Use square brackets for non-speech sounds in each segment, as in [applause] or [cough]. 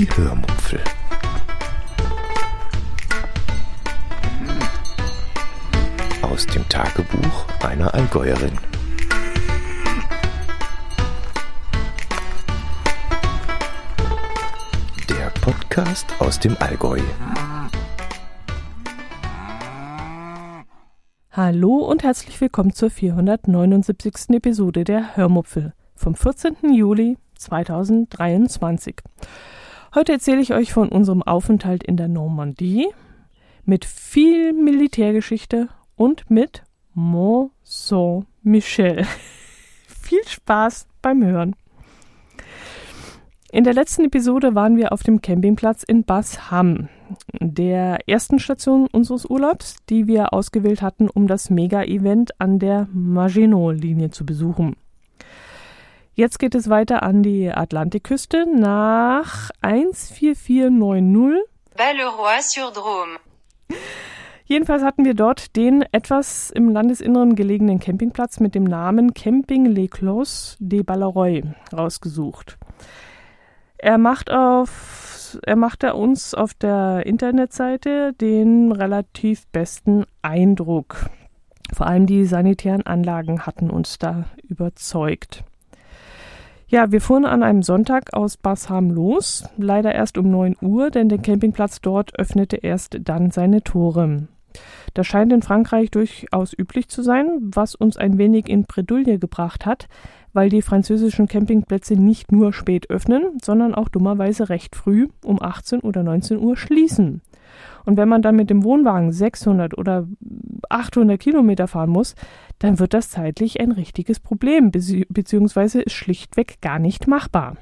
Die Hörmupfel. Aus dem Tagebuch einer Allgäuerin. Der Podcast aus dem Allgäu. Hallo und herzlich willkommen zur 479. Episode der Hörmupfel vom 14. Juli 2023. Heute erzähle ich euch von unserem Aufenthalt in der Normandie mit viel Militärgeschichte und mit Mont Saint-Michel. [laughs] viel Spaß beim Hören. In der letzten Episode waren wir auf dem Campingplatz in Basham, der ersten Station unseres Urlaubs, die wir ausgewählt hatten, um das Mega-Event an der Maginot-Linie zu besuchen. Jetzt geht es weiter an die Atlantikküste nach 14490. Balleroy-sur-Drôme. Jedenfalls hatten wir dort den etwas im Landesinneren gelegenen Campingplatz mit dem Namen Camping Les Clos de Balleroy rausgesucht. Er macht auf, er machte uns auf der Internetseite den relativ besten Eindruck. Vor allem die sanitären Anlagen hatten uns da überzeugt. Ja, wir fuhren an einem Sonntag aus Basham los, leider erst um 9 Uhr, denn der Campingplatz dort öffnete erst dann seine Tore. Das scheint in Frankreich durchaus üblich zu sein, was uns ein wenig in Bredouille gebracht hat, weil die französischen Campingplätze nicht nur spät öffnen, sondern auch dummerweise recht früh um 18 oder 19 Uhr schließen. Und wenn man dann mit dem Wohnwagen 600 oder 800 Kilometer fahren muss, dann wird das zeitlich ein richtiges Problem, beziehungsweise ist schlichtweg gar nicht machbar.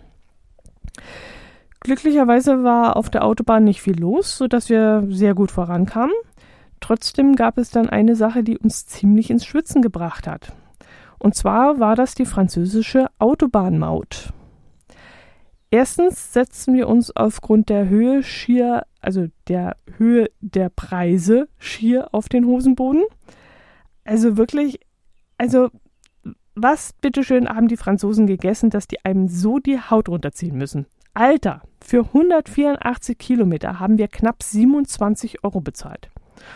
Glücklicherweise war auf der Autobahn nicht viel los, sodass wir sehr gut vorankamen. Trotzdem gab es dann eine Sache, die uns ziemlich ins Schwitzen gebracht hat. Und zwar war das die französische Autobahnmaut. Erstens setzten wir uns aufgrund der Höhe schier, also der Höhe der Preise schier auf den Hosenboden. Also wirklich, also was bitteschön haben die Franzosen gegessen, dass die einem so die Haut runterziehen müssen? Alter, für 184 Kilometer haben wir knapp 27 Euro bezahlt.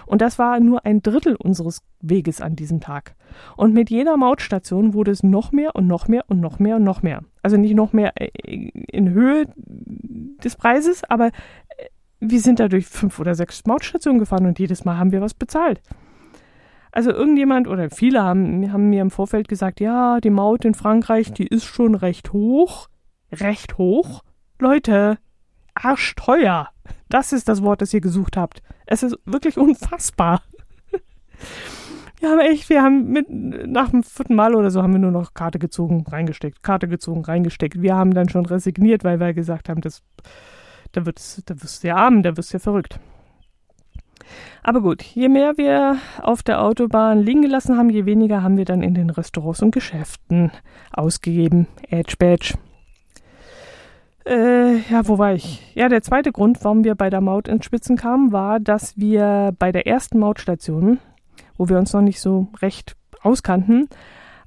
Und das war nur ein Drittel unseres Weges an diesem Tag. Und mit jeder Mautstation wurde es noch mehr und noch mehr und noch mehr und noch mehr. Also nicht noch mehr äh, in Höhe des Preises, aber äh, wir sind da durch fünf oder sechs Mautstationen gefahren und jedes Mal haben wir was bezahlt. Also irgendjemand oder viele haben, haben mir im Vorfeld gesagt, ja, die Maut in Frankreich, die ist schon recht hoch. Recht hoch? Leute, arschteuer. Das ist das Wort, das ihr gesucht habt. Es ist wirklich unfassbar. Wir haben echt, wir haben mit, nach dem vierten Mal oder so haben wir nur noch Karte gezogen, reingesteckt, Karte gezogen, reingesteckt. Wir haben dann schon resigniert, weil wir gesagt haben, das, da wird's, da wirst du ja arm, da wirst du ja verrückt. Aber gut, je mehr wir auf der Autobahn liegen gelassen haben, je weniger haben wir dann in den Restaurants und Geschäften ausgegeben. Edge Badge. Äh, ja, wo war ich? Ja, der zweite Grund, warum wir bei der Maut ins Spitzen kamen, war, dass wir bei der ersten Mautstation, wo wir uns noch nicht so recht auskannten,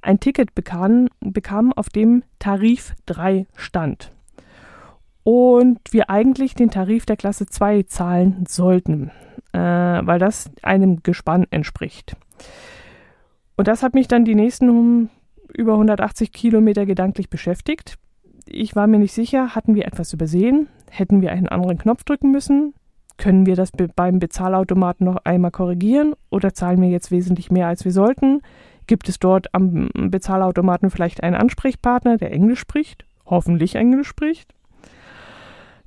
ein Ticket bekamen, bekamen auf dem Tarif 3 stand. Und wir eigentlich den Tarif der Klasse 2 zahlen sollten, äh, weil das einem Gespann entspricht. Und das hat mich dann die nächsten über 180 Kilometer gedanklich beschäftigt ich war mir nicht sicher, hatten wir etwas übersehen? Hätten wir einen anderen Knopf drücken müssen? Können wir das beim Bezahlautomaten noch einmal korrigieren oder zahlen wir jetzt wesentlich mehr, als wir sollten? Gibt es dort am Bezahlautomaten vielleicht einen Ansprechpartner, der Englisch spricht? Hoffentlich Englisch spricht.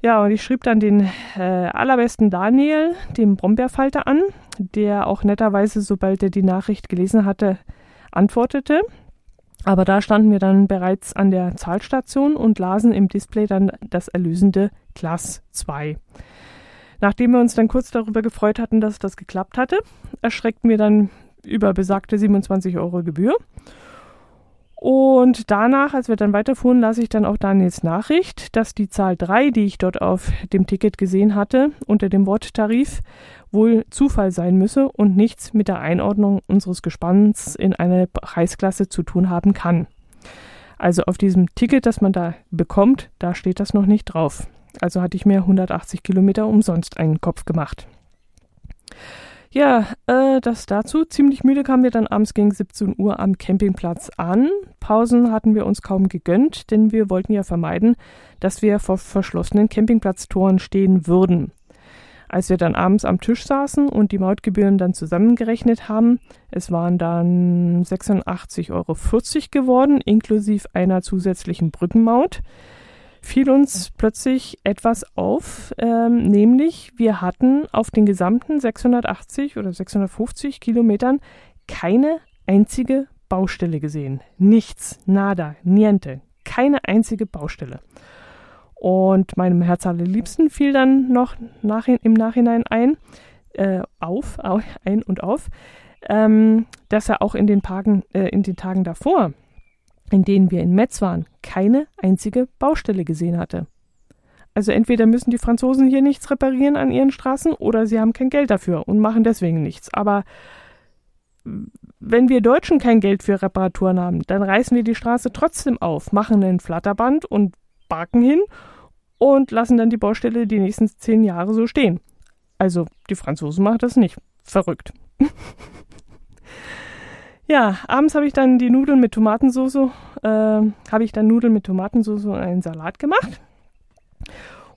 Ja, und ich schrieb dann den äh, allerbesten Daniel, dem Brombeerfalter, an, der auch netterweise, sobald er die Nachricht gelesen hatte, antwortete. Aber da standen wir dann bereits an der Zahlstation und lasen im Display dann das erlösende Class 2. Nachdem wir uns dann kurz darüber gefreut hatten, dass das geklappt hatte, erschreckten wir dann über besagte 27 Euro Gebühr. Und danach, als wir dann weiterfuhren, las ich dann auch Daniels Nachricht, dass die Zahl 3, die ich dort auf dem Ticket gesehen hatte, unter dem Wort Tarif, wohl Zufall sein müsse und nichts mit der Einordnung unseres Gespanns in eine Preisklasse zu tun haben kann. Also auf diesem Ticket, das man da bekommt, da steht das noch nicht drauf. Also hatte ich mir 180 Kilometer umsonst einen Kopf gemacht. Ja, äh, das dazu. Ziemlich müde kamen wir dann abends gegen 17 Uhr am Campingplatz an. Pausen hatten wir uns kaum gegönnt, denn wir wollten ja vermeiden, dass wir vor verschlossenen Campingplatztoren stehen würden. Als wir dann abends am Tisch saßen und die Mautgebühren dann zusammengerechnet haben, es waren dann 86,40 Euro geworden, inklusive einer zusätzlichen Brückenmaut, fiel uns plötzlich etwas auf, ähm, nämlich wir hatten auf den gesamten 680 oder 650 Kilometern keine einzige Baustelle gesehen. Nichts, nada, niente, keine einzige Baustelle. Und meinem Herz allerliebsten fiel dann noch nach, im Nachhinein ein, äh, auf, ein und auf, ähm, dass er auch in den, Tagen, äh, in den Tagen davor, in denen wir in Metz waren, keine einzige Baustelle gesehen hatte. Also entweder müssen die Franzosen hier nichts reparieren an ihren Straßen oder sie haben kein Geld dafür und machen deswegen nichts. Aber wenn wir Deutschen kein Geld für Reparaturen haben, dann reißen wir die Straße trotzdem auf, machen ein Flatterband und Barken hin und lassen dann die Baustelle die nächsten zehn Jahre so stehen. Also die Franzosen machen das nicht. Verrückt. [laughs] ja, abends habe ich dann die Nudeln mit Tomatensauce, äh, habe ich dann Nudeln mit Tomatensauce und einen Salat gemacht.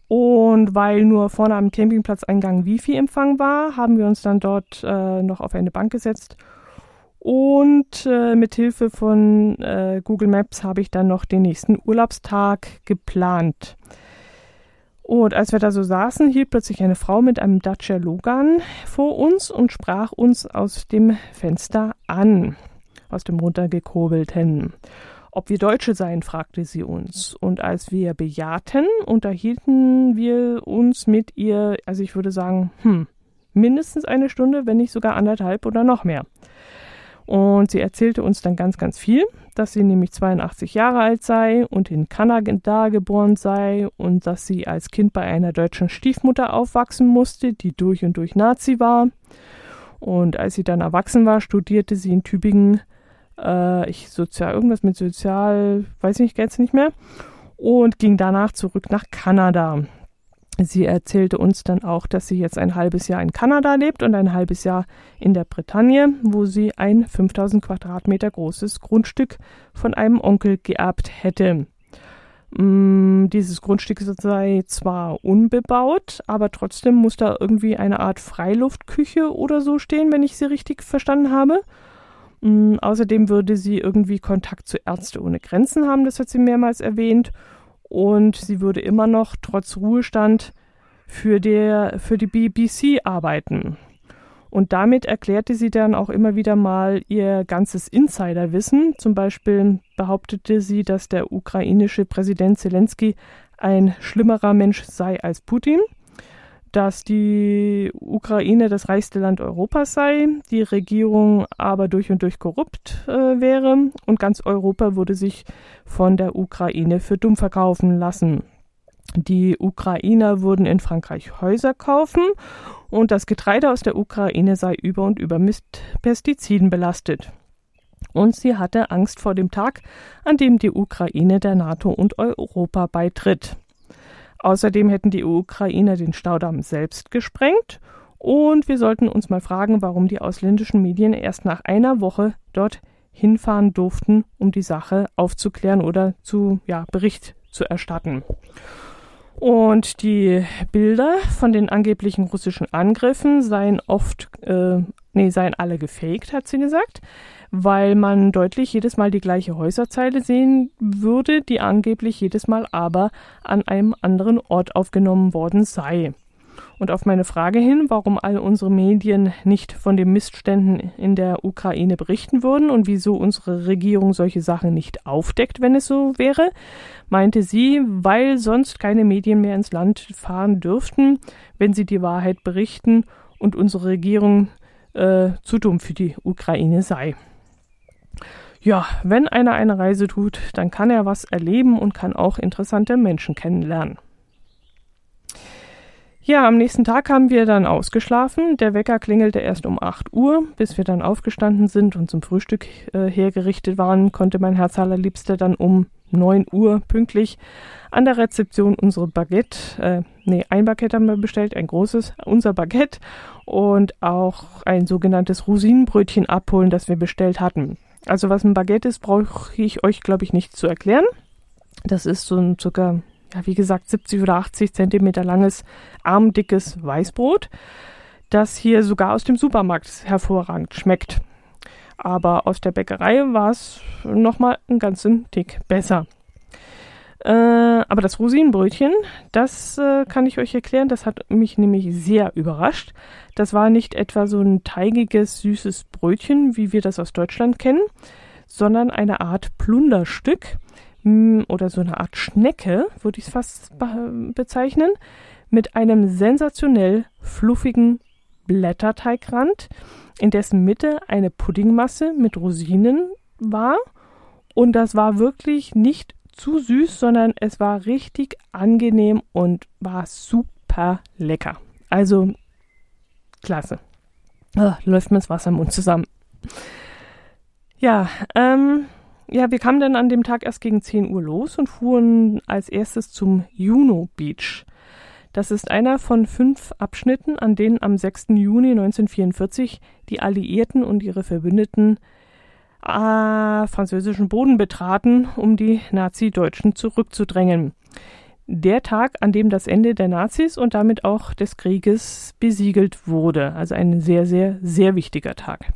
Und weil nur vorne am Campingplatzeingang Wifi-Empfang war, haben wir uns dann dort äh, noch auf eine Bank gesetzt. Und äh, mit Hilfe von äh, Google Maps habe ich dann noch den nächsten Urlaubstag geplant. Und als wir da so saßen, hielt plötzlich eine Frau mit einem Dacia Logan vor uns und sprach uns aus dem Fenster an, aus dem runtergekurbelten. Ob wir Deutsche seien, fragte sie uns. Und als wir bejahten, unterhielten wir uns mit ihr, also ich würde sagen, hm, mindestens eine Stunde, wenn nicht sogar anderthalb oder noch mehr. Und sie erzählte uns dann ganz, ganz viel, dass sie nämlich 82 Jahre alt sei und in Kanada geboren sei und dass sie als Kind bei einer deutschen Stiefmutter aufwachsen musste, die durch und durch Nazi war. Und als sie dann erwachsen war, studierte sie in Tübingen äh, ich sozial irgendwas mit sozial, weiß ich jetzt nicht mehr und ging danach zurück nach Kanada. Sie erzählte uns dann auch, dass sie jetzt ein halbes Jahr in Kanada lebt und ein halbes Jahr in der Bretagne, wo sie ein 5000 Quadratmeter großes Grundstück von einem Onkel geerbt hätte. Mm, dieses Grundstück sei zwar unbebaut, aber trotzdem muss da irgendwie eine Art Freiluftküche oder so stehen, wenn ich sie richtig verstanden habe. Mm, außerdem würde sie irgendwie Kontakt zu Ärzte ohne Grenzen haben, das hat sie mehrmals erwähnt und sie würde immer noch trotz Ruhestand für, der, für die BBC arbeiten. Und damit erklärte sie dann auch immer wieder mal ihr ganzes Insiderwissen. Zum Beispiel behauptete sie, dass der ukrainische Präsident Zelensky ein schlimmerer Mensch sei als Putin dass die Ukraine das reichste Land Europas sei, die Regierung aber durch und durch korrupt äh, wäre und ganz Europa würde sich von der Ukraine für dumm verkaufen lassen. Die Ukrainer würden in Frankreich Häuser kaufen und das Getreide aus der Ukraine sei über und über mit Pestiziden belastet. Und sie hatte Angst vor dem Tag, an dem die Ukraine der NATO und Europa beitritt. Außerdem hätten die Ukrainer den Staudamm selbst gesprengt und wir sollten uns mal fragen, warum die ausländischen Medien erst nach einer Woche dort hinfahren durften, um die Sache aufzuklären oder zu ja, Bericht zu erstatten. Und die Bilder von den angeblichen russischen Angriffen seien oft, äh, nee, seien alle gefaked, hat sie gesagt weil man deutlich jedes Mal die gleiche Häuserzeile sehen würde, die angeblich jedes Mal aber an einem anderen Ort aufgenommen worden sei. Und auf meine Frage hin, warum all unsere Medien nicht von den Missständen in der Ukraine berichten würden und wieso unsere Regierung solche Sachen nicht aufdeckt, wenn es so wäre, meinte sie, weil sonst keine Medien mehr ins Land fahren dürften, wenn sie die Wahrheit berichten und unsere Regierung äh, zu dumm für die Ukraine sei ja, wenn einer eine Reise tut, dann kann er was erleben und kann auch interessante Menschen kennenlernen. Ja, am nächsten Tag haben wir dann ausgeschlafen. Der Wecker klingelte erst um 8 Uhr. Bis wir dann aufgestanden sind und zum Frühstück äh, hergerichtet waren, konnte mein Herz allerliebster dann um 9 Uhr pünktlich an der Rezeption unsere Baguette, äh, nee, ein Baguette haben wir bestellt, ein großes, unser Baguette und auch ein sogenanntes Rosinenbrötchen abholen, das wir bestellt hatten. Also was ein Baguette ist, brauche ich euch, glaube ich, nicht zu erklären. Das ist so ein circa, ja, wie gesagt, 70 oder 80 Zentimeter langes, armdickes Weißbrot, das hier sogar aus dem Supermarkt hervorragend schmeckt. Aber aus der Bäckerei war es nochmal einen ganzen Tick besser. Äh, aber das Rosinenbrötchen, das äh, kann ich euch erklären, das hat mich nämlich sehr überrascht. Das war nicht etwa so ein teigiges, süßes Brötchen, wie wir das aus Deutschland kennen, sondern eine Art Plunderstück mh, oder so eine Art Schnecke, würde ich es fast be bezeichnen, mit einem sensationell fluffigen Blätterteigrand, in dessen Mitte eine Puddingmasse mit Rosinen war. Und das war wirklich nicht zu süß, sondern es war richtig angenehm und war super lecker. Also klasse. Oh, läuft mir das Wasser im Mund zusammen. Ja, ähm, ja, wir kamen dann an dem Tag erst gegen 10 Uhr los und fuhren als erstes zum Juno Beach. Das ist einer von fünf Abschnitten, an denen am 6. Juni 1944 die Alliierten und ihre Verbündeten äh, französischen Boden betraten, um die Nazi-Deutschen zurückzudrängen. Der Tag, an dem das Ende der Nazis und damit auch des Krieges besiegelt wurde. Also ein sehr, sehr, sehr wichtiger Tag.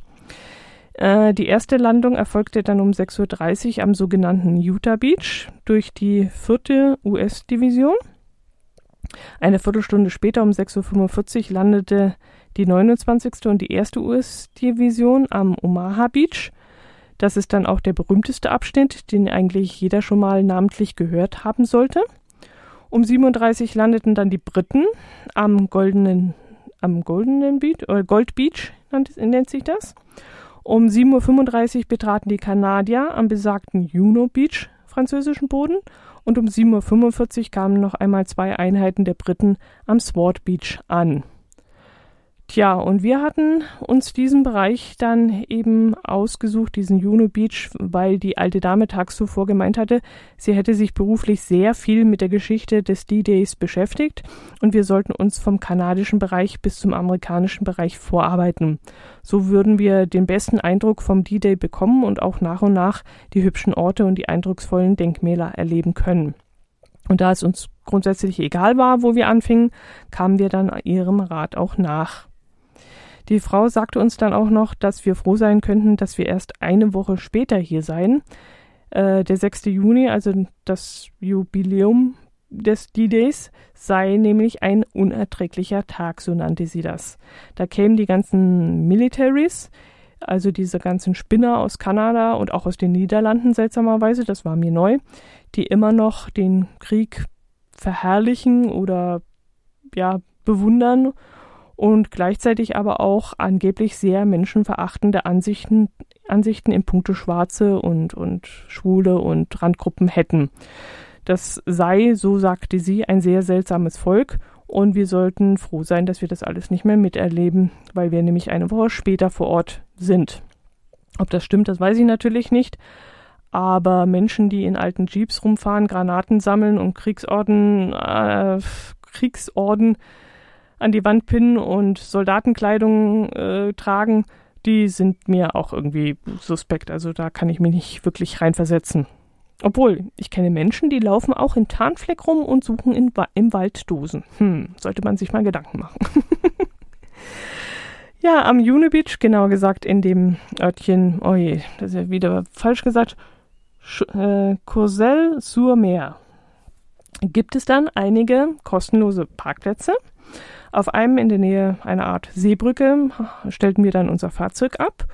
Äh, die erste Landung erfolgte dann um 6.30 Uhr am sogenannten Utah Beach durch die vierte US-Division. Eine Viertelstunde später um 6.45 Uhr landete die 29. und die erste US-Division am Omaha Beach das ist dann auch der berühmteste Abschnitt, den eigentlich jeder schon mal namentlich gehört haben sollte. Um 37 landeten dann die Briten am goldenen, am goldenen Beach, oder Gold Beach nennt, nennt sich das. Um 7.35 Uhr betraten die Kanadier am besagten Juno Beach französischen Boden und um 7.45 Uhr kamen noch einmal zwei Einheiten der Briten am Sword Beach an. Tja, und wir hatten uns diesen Bereich dann eben ausgesucht, diesen Juno Beach, weil die alte Dame tags zuvor gemeint hatte, sie hätte sich beruflich sehr viel mit der Geschichte des D-Days beschäftigt und wir sollten uns vom kanadischen Bereich bis zum amerikanischen Bereich vorarbeiten. So würden wir den besten Eindruck vom D-Day bekommen und auch nach und nach die hübschen Orte und die eindrucksvollen Denkmäler erleben können. Und da es uns grundsätzlich egal war, wo wir anfingen, kamen wir dann ihrem Rat auch nach. Die Frau sagte uns dann auch noch, dass wir froh sein könnten, dass wir erst eine Woche später hier seien. Äh, der 6. Juni, also das Jubiläum des D-Days, sei nämlich ein unerträglicher Tag, so nannte sie das. Da kämen die ganzen Militaries, also diese ganzen Spinner aus Kanada und auch aus den Niederlanden seltsamerweise, das war mir neu, die immer noch den Krieg verherrlichen oder ja bewundern und gleichzeitig aber auch angeblich sehr menschenverachtende Ansichten, Ansichten in puncto Schwarze und, und Schwule und Randgruppen hätten. Das sei, so sagte sie, ein sehr seltsames Volk und wir sollten froh sein, dass wir das alles nicht mehr miterleben, weil wir nämlich eine Woche später vor Ort sind. Ob das stimmt, das weiß ich natürlich nicht. Aber Menschen, die in alten Jeeps rumfahren, Granaten sammeln und Kriegsorden, äh, Kriegsorden an die Wand pinnen und Soldatenkleidung äh, tragen, die sind mir auch irgendwie suspekt. Also da kann ich mich nicht wirklich reinversetzen. Obwohl, ich kenne Menschen, die laufen auch in Tarnfleck rum und suchen in, im Wald Dosen. Hm, sollte man sich mal Gedanken machen. [laughs] ja, am Juni Beach, genauer gesagt in dem Örtchen, oh je, das ist ja wieder falsch gesagt, äh, Courcelles-sur-Mer, gibt es dann einige kostenlose Parkplätze auf einem in der Nähe einer Art Seebrücke stellten wir dann unser Fahrzeug ab.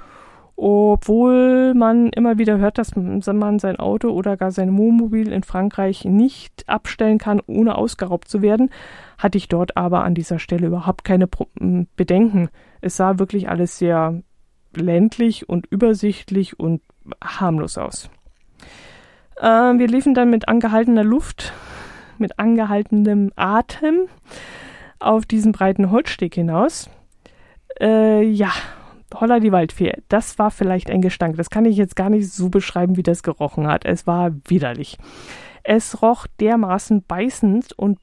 Obwohl man immer wieder hört, dass man sein Auto oder gar sein Wohnmobil in Frankreich nicht abstellen kann, ohne ausgeraubt zu werden, hatte ich dort aber an dieser Stelle überhaupt keine Bedenken. Es sah wirklich alles sehr ländlich und übersichtlich und harmlos aus. Äh, wir liefen dann mit angehaltener Luft, mit angehaltenem Atem auf diesen breiten Holzsteg hinaus. Äh, ja, Holla die Waldfee, das war vielleicht ein Gestank. Das kann ich jetzt gar nicht so beschreiben, wie das gerochen hat. Es war widerlich. Es roch dermaßen beißend und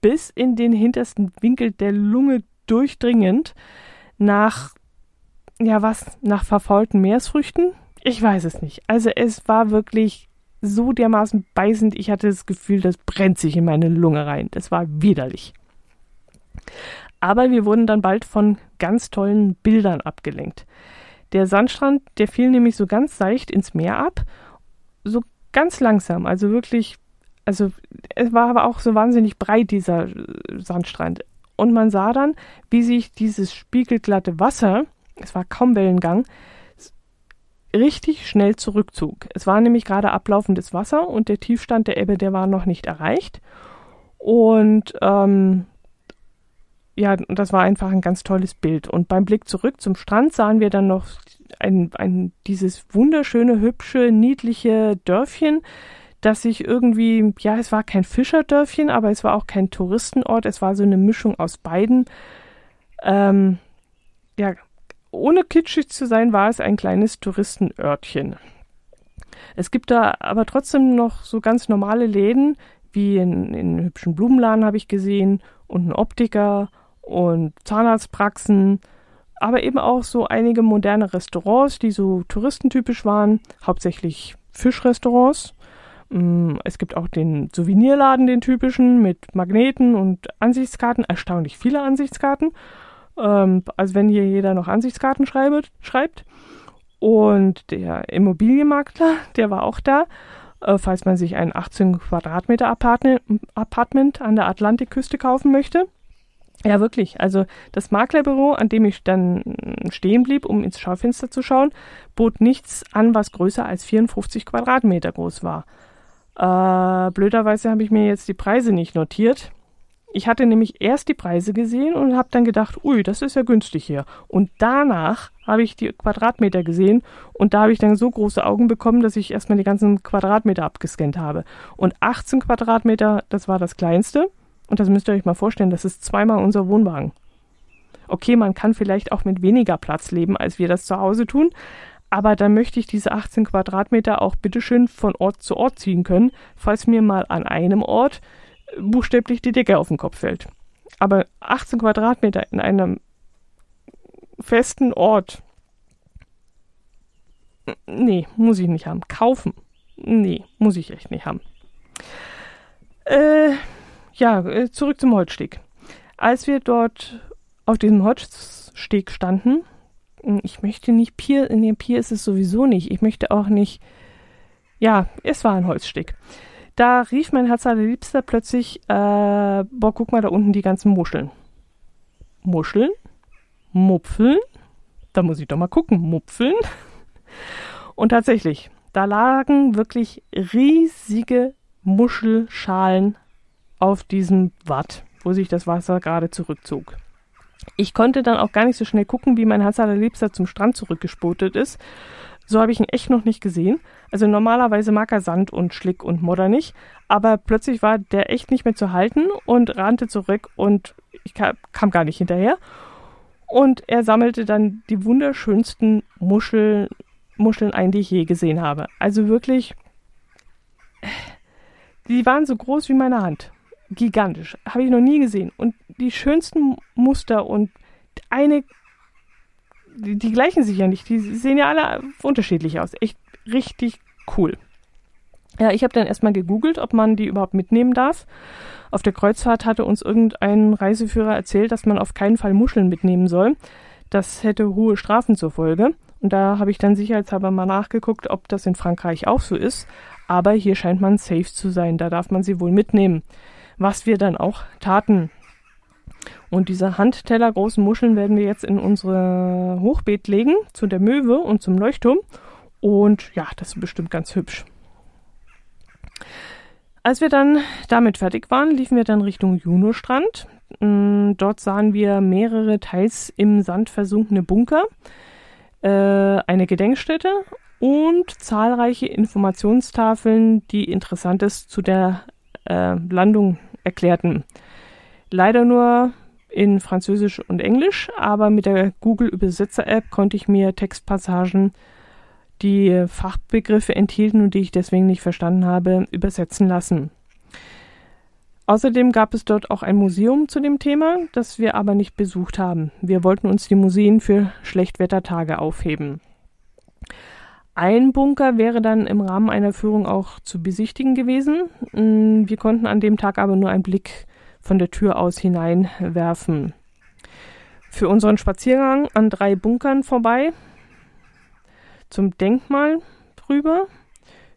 bis in den hintersten Winkel der Lunge durchdringend nach, ja was, nach verfaulten Meeresfrüchten? Ich weiß es nicht. Also es war wirklich so dermaßen beißend, ich hatte das Gefühl, das brennt sich in meine Lunge rein. Das war widerlich. Aber wir wurden dann bald von ganz tollen Bildern abgelenkt. Der Sandstrand, der fiel nämlich so ganz seicht ins Meer ab, so ganz langsam, also wirklich, also es war aber auch so wahnsinnig breit, dieser Sandstrand. Und man sah dann, wie sich dieses spiegelglatte Wasser, es war kaum Wellengang, richtig schnell zurückzog. Es war nämlich gerade ablaufendes Wasser und der Tiefstand der Ebbe, der war noch nicht erreicht. Und ähm, ja, das war einfach ein ganz tolles Bild. Und beim Blick zurück zum Strand sahen wir dann noch ein, ein, dieses wunderschöne, hübsche, niedliche Dörfchen, das sich irgendwie, ja, es war kein Fischerdörfchen, aber es war auch kein Touristenort. Es war so eine Mischung aus beiden. Ähm, ja, ohne kitschig zu sein, war es ein kleines Touristenörtchen. Es gibt da aber trotzdem noch so ganz normale Läden, wie in, in hübschen Blumenladen habe ich gesehen und ein Optiker und Zahnarztpraxen, aber eben auch so einige moderne Restaurants, die so touristentypisch waren, hauptsächlich Fischrestaurants. Mm, es gibt auch den Souvenirladen, den typischen, mit Magneten und Ansichtskarten, erstaunlich viele Ansichtskarten. Also wenn hier jeder noch Ansichtskarten schreibt. Und der Immobilienmakler, [laughs] der war auch da, äh, falls man sich ein 18 Quadratmeter Apartment an der Atlantikküste kaufen möchte. Ja, wirklich. Also das Maklerbüro, an dem ich dann stehen blieb, um ins Schaufenster zu schauen, bot nichts an, was größer als 54 Quadratmeter groß war. Äh, blöderweise habe ich mir jetzt die Preise nicht notiert. Ich hatte nämlich erst die Preise gesehen und habe dann gedacht, ui, das ist ja günstig hier. Und danach habe ich die Quadratmeter gesehen und da habe ich dann so große Augen bekommen, dass ich erstmal die ganzen Quadratmeter abgescannt habe. Und 18 Quadratmeter, das war das kleinste. Und das müsst ihr euch mal vorstellen, das ist zweimal unser Wohnwagen. Okay, man kann vielleicht auch mit weniger Platz leben, als wir das zu Hause tun, aber dann möchte ich diese 18 Quadratmeter auch bitteschön von Ort zu Ort ziehen können, falls mir mal an einem Ort buchstäblich die Decke auf den Kopf fällt. Aber 18 Quadratmeter in einem festen Ort, nee, muss ich nicht haben. Kaufen, nee, muss ich echt nicht haben. Äh, ja, äh, zurück zum Holzsteg. Als wir dort auf diesem Holzsteg standen, hm, ich möchte nicht Pier, in dem Pier ist es sowieso nicht. Ich möchte auch nicht, ja, es war ein Holzsteg. Da rief mein Herz allerliebster plötzlich, äh, boah, guck mal da unten die ganzen Muscheln. Muscheln? Mupfeln? Da muss ich doch mal gucken. Mupfeln? [laughs] Und tatsächlich, da lagen wirklich riesige Muschelschalen auf diesem Watt, wo sich das Wasser gerade zurückzog. Ich konnte dann auch gar nicht so schnell gucken, wie mein Herz allerliebster zum Strand zurückgespotet ist. So habe ich ihn echt noch nicht gesehen. Also normalerweise mag er Sand und Schlick und Modder nicht, aber plötzlich war der echt nicht mehr zu halten und rannte zurück und ich kam, kam gar nicht hinterher. Und er sammelte dann die wunderschönsten Muscheln, Muscheln ein, die ich je gesehen habe. Also wirklich, die waren so groß wie meine Hand gigantisch. Habe ich noch nie gesehen. Und die schönsten Muster und eine, die, die, gleichen sich ja nicht. Die sehen ja alle unterschiedlich aus. Echt richtig cool. Ja, ich habe dann erstmal gegoogelt, ob man die überhaupt mitnehmen darf. Auf der Kreuzfahrt hatte uns irgendein Reiseführer erzählt, dass man auf keinen Fall Muscheln mitnehmen soll. Das hätte hohe Strafen zur Folge. Und da habe ich dann sicherheitshalber mal nachgeguckt, ob das in Frankreich auch so ist. Aber hier scheint man safe zu sein. Da darf man sie wohl mitnehmen was wir dann auch taten. Und diese handtellergroßen Muscheln werden wir jetzt in unsere Hochbeet legen, zu der Möwe und zum Leuchtturm. Und ja, das ist bestimmt ganz hübsch. Als wir dann damit fertig waren, liefen wir dann Richtung Junostrand. Mm, dort sahen wir mehrere teils im Sand versunkene Bunker, äh, eine Gedenkstätte und zahlreiche Informationstafeln, die Interessantes zu der äh, Landung erklärten. Leider nur in Französisch und Englisch, aber mit der Google Übersetzer App konnte ich mir Textpassagen, die Fachbegriffe enthielten und die ich deswegen nicht verstanden habe, übersetzen lassen. Außerdem gab es dort auch ein Museum zu dem Thema, das wir aber nicht besucht haben. Wir wollten uns die Museen für Schlechtwettertage aufheben. Ein Bunker wäre dann im Rahmen einer Führung auch zu besichtigen gewesen. Mm, wir konnten an dem Tag aber nur einen Blick von der Tür aus hineinwerfen. Für unseren Spaziergang an drei Bunkern vorbei, zum Denkmal drüber,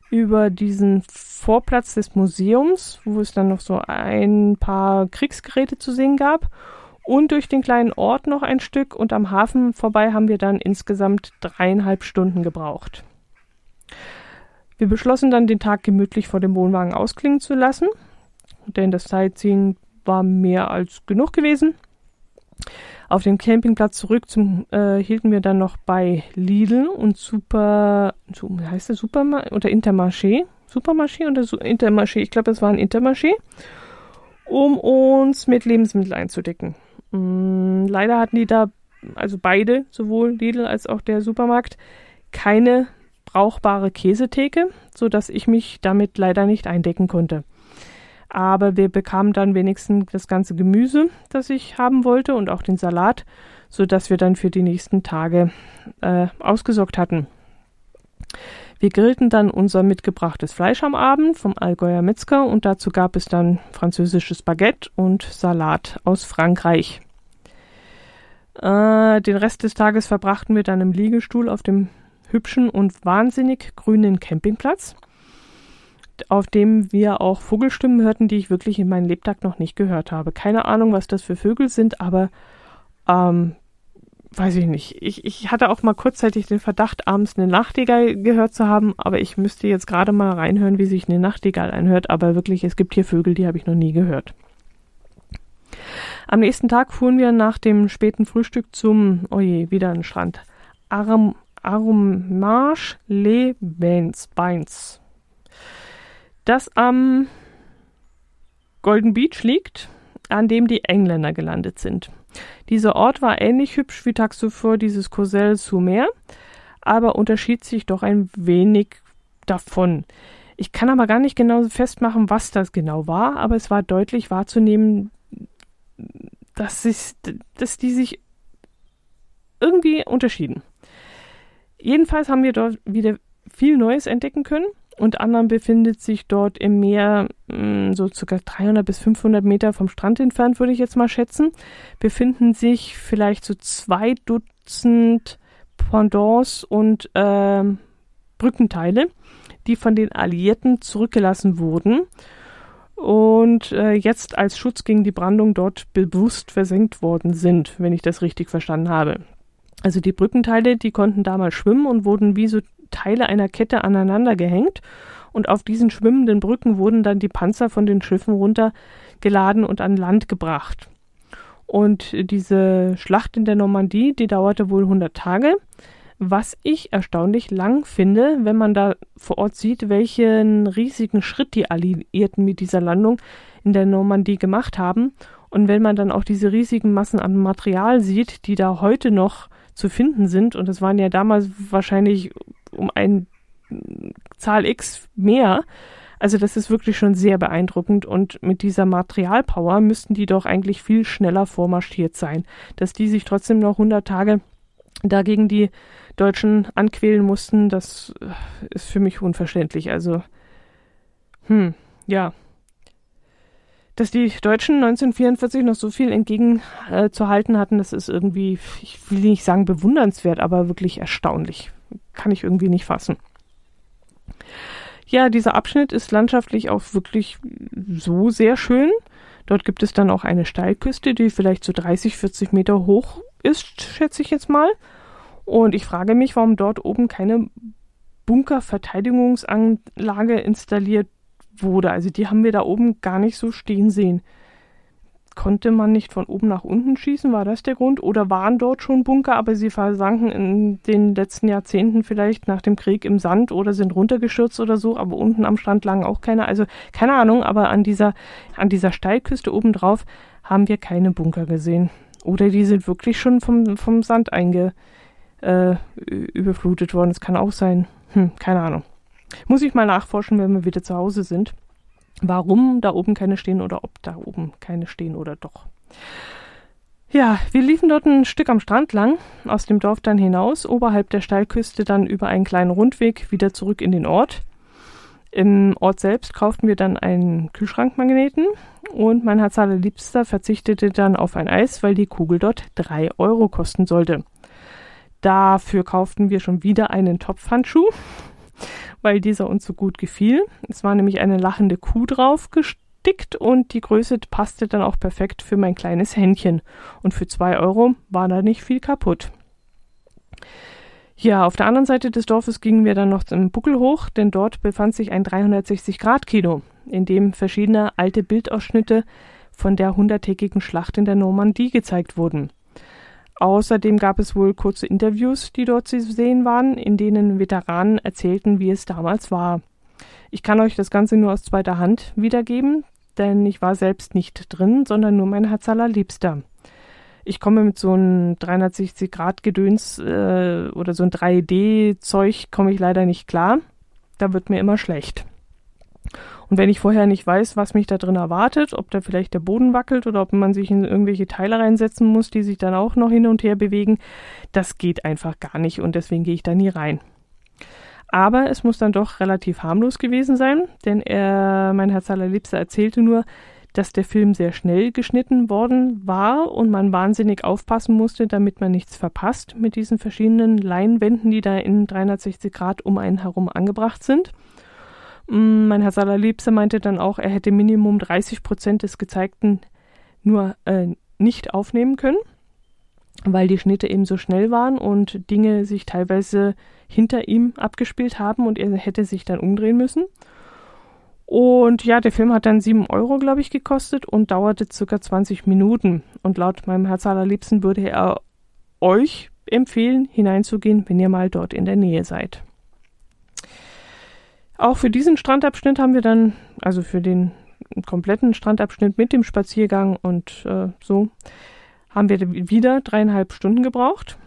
über diesen Vorplatz des Museums, wo es dann noch so ein paar Kriegsgeräte zu sehen gab. Und durch den kleinen Ort noch ein Stück und am Hafen vorbei haben wir dann insgesamt dreieinhalb Stunden gebraucht. Wir beschlossen dann, den Tag gemütlich vor dem Wohnwagen ausklingen zu lassen, denn das Sightseeing war mehr als genug gewesen. Auf dem Campingplatz zurück zum, äh, hielten wir dann noch bei Lidl und Super, wie heißt das, Super oder Intermarché? Supermarché oder so, Intermarché? Ich glaube, es war ein Intermarché, um uns mit Lebensmitteln einzudecken. Mm, leider hatten die da, also beide, sowohl Lidl als auch der Supermarkt, keine brauchbare Käsetheke, so dass ich mich damit leider nicht eindecken konnte. Aber wir bekamen dann wenigstens das ganze Gemüse, das ich haben wollte und auch den Salat, so dass wir dann für die nächsten Tage äh, ausgesorgt hatten. Wir grillten dann unser mitgebrachtes Fleisch am Abend vom Allgäuer Metzger und dazu gab es dann französisches Baguette und Salat aus Frankreich. Äh, den Rest des Tages verbrachten wir dann im Liegestuhl auf dem hübschen und wahnsinnig grünen Campingplatz auf dem wir auch Vogelstimmen hörten, die ich wirklich in meinem Lebtag noch nicht gehört habe. Keine Ahnung, was das für Vögel sind, aber ähm, weiß ich nicht. Ich, ich hatte auch mal kurzzeitig den Verdacht, abends eine Nachtigall gehört zu haben, aber ich müsste jetzt gerade mal reinhören, wie sich eine Nachtigall anhört. Aber wirklich, es gibt hier Vögel, die habe ich noch nie gehört. Am nächsten Tag fuhren wir nach dem späten Frühstück zum, oh je, wieder ein Strand, Arum, Arumage Les Bains, Bains das am Golden Beach liegt, an dem die Engländer gelandet sind. Dieser Ort war ähnlich hübsch wie tags zuvor dieses Cosel sous Mer, aber unterschied sich doch ein wenig davon. Ich kann aber gar nicht genau festmachen, was das genau war, aber es war deutlich wahrzunehmen, dass, sich, dass die sich irgendwie unterschieden. Jedenfalls haben wir dort wieder viel Neues entdecken können. Und anderem befindet sich dort im Meer mh, mm, so circa 300 bis 500 Meter vom Strand entfernt, würde ich jetzt mal schätzen, befinden sich vielleicht so zwei Dutzend Pendants und äh, Brückenteile, die von den Alliierten zurückgelassen wurden. Und äh, jetzt als Schutz gegen die Brandung dort bewusst versenkt worden sind, wenn ich das richtig verstanden habe. Also die Brückenteile, die konnten damals schwimmen und wurden wie so Teile einer Kette aneinander gehängt und auf diesen schwimmenden Brücken wurden dann die Panzer von den Schiffen runtergeladen und an Land gebracht. Und diese Schlacht in der Normandie, die dauerte wohl 100 Tage, was ich erstaunlich lang finde, wenn man da vor Ort sieht, welchen riesigen Schritt die Alliierten mit dieser Landung in der Normandie gemacht haben. Und wenn man dann auch diese riesigen Massen an Material sieht, die da heute noch zu finden sind, und es waren ja damals wahrscheinlich um ein Zahl X mehr. Also das ist wirklich schon sehr beeindruckend und mit dieser Materialpower müssten die doch eigentlich viel schneller vormarschiert sein. Dass die sich trotzdem noch 100 Tage dagegen die Deutschen anquälen mussten, das äh, ist für mich unverständlich. Also, hm, ja. Dass die Deutschen 1944 noch so viel entgegenzuhalten äh, hatten, das ist irgendwie, ich will nicht sagen bewundernswert, aber wirklich erstaunlich kann ich irgendwie nicht fassen. Ja, dieser Abschnitt ist landschaftlich auch wirklich so sehr schön. Dort gibt es dann auch eine Steilküste, die vielleicht so 30, 40 Meter hoch ist, schätze ich jetzt mal. Und ich frage mich, warum dort oben keine Bunkerverteidigungsanlage installiert wurde. Also die haben wir da oben gar nicht so stehen sehen. konnte man nicht von oben nach unten schießen? War das der Grund? Oder waren dort schon Bunker, aber sie versanken in den letzten Jahrzehnten vielleicht nach dem Krieg im Sand oder sind runtergestürzt oder so, aber unten am Strand lagen auch keine. Also keine Ahnung, aber an dieser, an dieser Steilküste obendrauf haben wir keine Bunker gesehen. Oder die sind wirklich schon vom, vom Sand einge, äh, überflutet worden. Das kann auch sein. Hm, keine Ahnung. Muss ich mal nachforschen, wenn wir wieder zu Hause sind warum da oben keine stehen oder ob da oben keine stehen oder doch. Ja, wir liefen dort ein Stück am Strand lang, aus dem Dorf dann hinaus, oberhalb der Steilküste dann über einen kleinen Rundweg wieder zurück in den Ort. Im Ort selbst kauften wir dann einen Kühlschrankmagneten und mein Herz allerliebster verzichtete dann auf ein Eis, weil die Kugel dort drei Euro kosten sollte. Dafür kauften wir schon wieder einen Topfhandschuh weil dieser uns so gut gefiel. Es war nämlich eine lachende Kuh drauf gestickt und die Größe passte dann auch perfekt für mein kleines Händchen. Und für zwei Euro war da nicht viel kaputt. Ja, auf der anderen Seite des Dorfes gingen wir dann noch zum Buckel hoch, denn dort befand sich ein 360-Grad-Kino, in dem verschiedene alte Bildausschnitte von der hunderttägigen Schlacht in der Normandie gezeigt wurden. Außerdem gab es wohl kurze Interviews, die dort zu sehen waren, in denen Veteranen erzählten, wie es damals war. Ich kann euch das Ganze nur aus zweiter Hand wiedergeben, denn ich war selbst nicht drin, sondern nur mein Herz allerliebster. Ich komme mit so einem 360-Grad-Gedöns äh, oder so ein 3D-Zeug komme ich leider nicht klar. Da wird mir immer schlecht. Und wenn ich vorher nicht weiß, was mich da drin erwartet, ob da vielleicht der Boden wackelt oder ob man sich in irgendwelche Teile reinsetzen muss, die sich dann auch noch hin und her bewegen, das geht einfach gar nicht und deswegen gehe ich da nie rein. Aber es muss dann doch relativ harmlos gewesen sein, denn er, mein Herz allerliebster erzählte nur, dass der Film sehr schnell geschnitten worden war und man wahnsinnig aufpassen musste, damit man nichts verpasst mit diesen verschiedenen Leinwänden, die da in 360 Grad um einen herum angebracht sind. Mm, mein Herr allerliebster meinte dann auch, er hätte Minimum 30 Prozent des Gezeigten nur äh, nicht aufnehmen können, weil die Schnitte eben so schnell waren und Dinge sich teilweise hinter ihm abgespielt haben und er hätte sich dann umdrehen müssen. Und ja, der Film hat dann 7 Euro, glaube ich, gekostet und dauerte circa 20 Minuten. Und laut meinem Herz allerliebsten würde er euch empfehlen, hineinzugehen, wenn ihr mal dort in der Nähe seid. Auch für diesen Strandabschnitt haben wir dann, also für den kompletten Strandabschnitt mit dem Spaziergang und äh, so, haben wir wieder dreieinhalb Stunden gebraucht.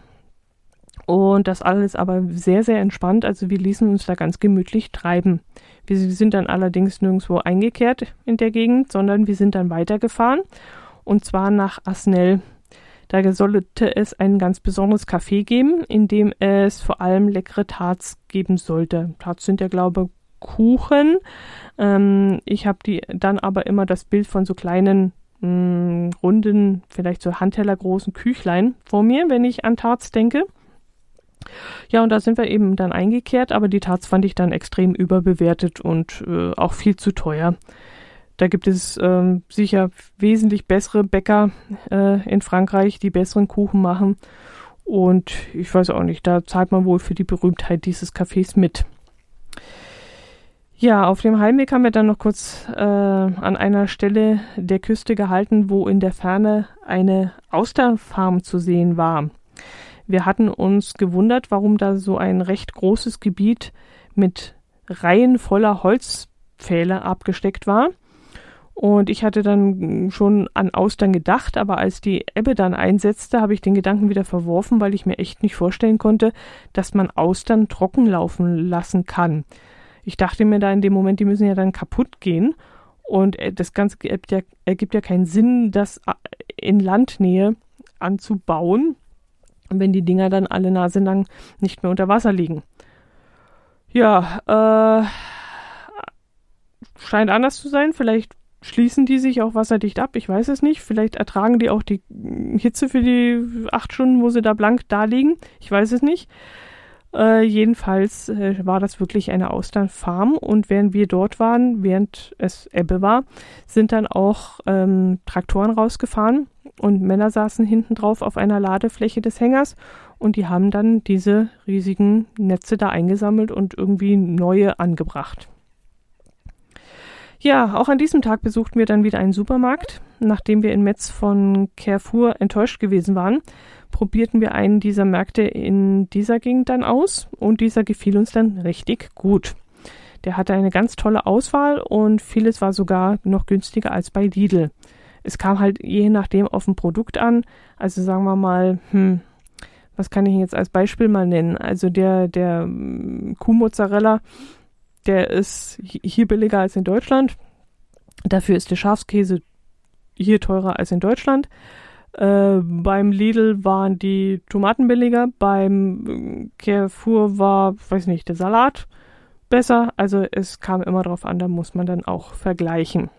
Und das alles aber sehr, sehr entspannt. Also wir ließen uns da ganz gemütlich treiben. Wir sind dann allerdings nirgendwo eingekehrt in der Gegend, sondern wir sind dann weitergefahren. Und zwar nach Asnell. Da sollte es ein ganz besonderes Café geben, in dem es vor allem leckere Tarts geben sollte. Tarts sind ja, glaube ich, Kuchen. Ähm, ich habe die dann aber immer das Bild von so kleinen mh, mm, runden, vielleicht so handtellergroßen Küchlein vor mir, wenn ich an Tarts denke. Ja, und da sind wir eben dann eingekehrt, aber die Tarts fand ich dann extrem überbewertet und äh, auch viel zu teuer. Da gibt es ähm, sicher wesentlich bessere Bäcker äh, in Frankreich, die besseren Kuchen machen. Und ich weiß auch nicht, da zahlt man wohl für die Berühmtheit dieses Cafés mit. Ja, auf dem Heimweg haben wir dann noch kurz äh, an einer Stelle der Küste gehalten, wo in der Ferne eine Austerfarm zu sehen war. Wir hatten uns gewundert, warum da so ein recht großes Gebiet mit Reihen voller Holzpfähle abgesteckt war. Und ich hatte dann schon an Austern gedacht, aber als die Ebbe dann einsetzte, habe ich den Gedanken wieder verworfen, weil ich mir echt nicht vorstellen konnte, dass man Austern trocken laufen lassen kann. Ich dachte mir da in dem Moment, die müssen ja dann kaputt gehen. Und äh, das Ganze ergibt ja, ergibt ja keinen Sinn, das äh, in Landnähe anzubauen, wenn die Dinger dann alle Nase lang nicht mehr unter Wasser liegen. Ja, äh, scheint anders zu sein. Vielleicht schließen die sich auch wasserdicht ab. Ich weiß es nicht. Vielleicht ertragen die auch die Hitze für die acht Stunden, wo sie da blank da liegen. Ich weiß es nicht. Äh, jedenfalls äh, war das wirklich eine Austernfarm und während wir dort waren, während es Ebbe war, sind dann auch ähm, Traktoren rausgefahren und Männer saßen hinten drauf auf einer Ladefläche des Hängers und die haben dann diese riesigen Netze da eingesammelt und irgendwie neue angebracht. Ja, auch an diesem Tag besuchten wir dann wieder einen Supermarkt. nachdem wir in Metz von Carrefour enttäuscht gewesen waren, probierten wir einen dieser Märkte in dieser Gegend dann aus und dieser gefiel uns dann richtig gut. Der hatte eine ganz tolle Auswahl und vieles war sogar noch günstiger als bei Lidl. Es kam halt je nachdem auf ein Produkt an. Also sagen wir mal, hm, was kann ich jetzt als Beispiel mal nennen? Also der, der mm, Kuhmozzarella, der ist hier billiger als in Deutschland. Dafür ist der Schafskäse hier teurer als in Deutschland. Äh, beim Lidl waren die Tomaten billiger, beim Carrefour war, weiß nicht, der Salat besser. Also es kam immer drauf an, da muss man dann auch vergleichen.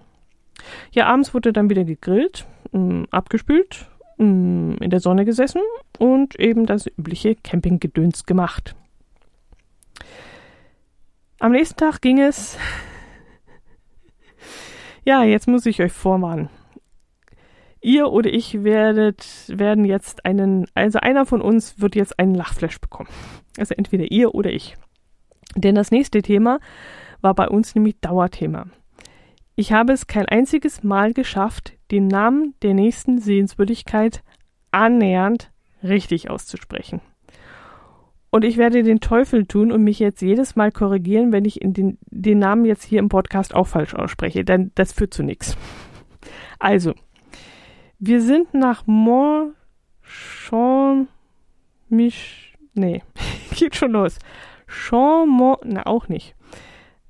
Ja, abends wurde dann wieder gegrillt, mh, mm, abgespült, mh, mm, in der Sonne gesessen und eben das übliche Campinggedöns gemacht. Am nächsten Tag ging es. [laughs] ja, jetzt muss ich euch vorwarnen. Ihr oder ich werdet, werden jetzt einen, also einer von uns wird jetzt einen Lachflash bekommen. Also entweder ihr oder ich. Denn das nächste Thema war bei uns nämlich Dauerthema. Ich habe es kein einziges Mal geschafft, den Namen der nächsten Sehenswürdigkeit annähernd richtig auszusprechen. Und ich werde den Teufel tun und mich jetzt jedes Mal korrigieren, wenn ich den, den Namen jetzt hier im Podcast auch falsch ausspreche, denn das führt zu nichts. Also, wir sind nach Mont Mich, nee, [laughs] geht schon los. Chaumont, na auch nicht.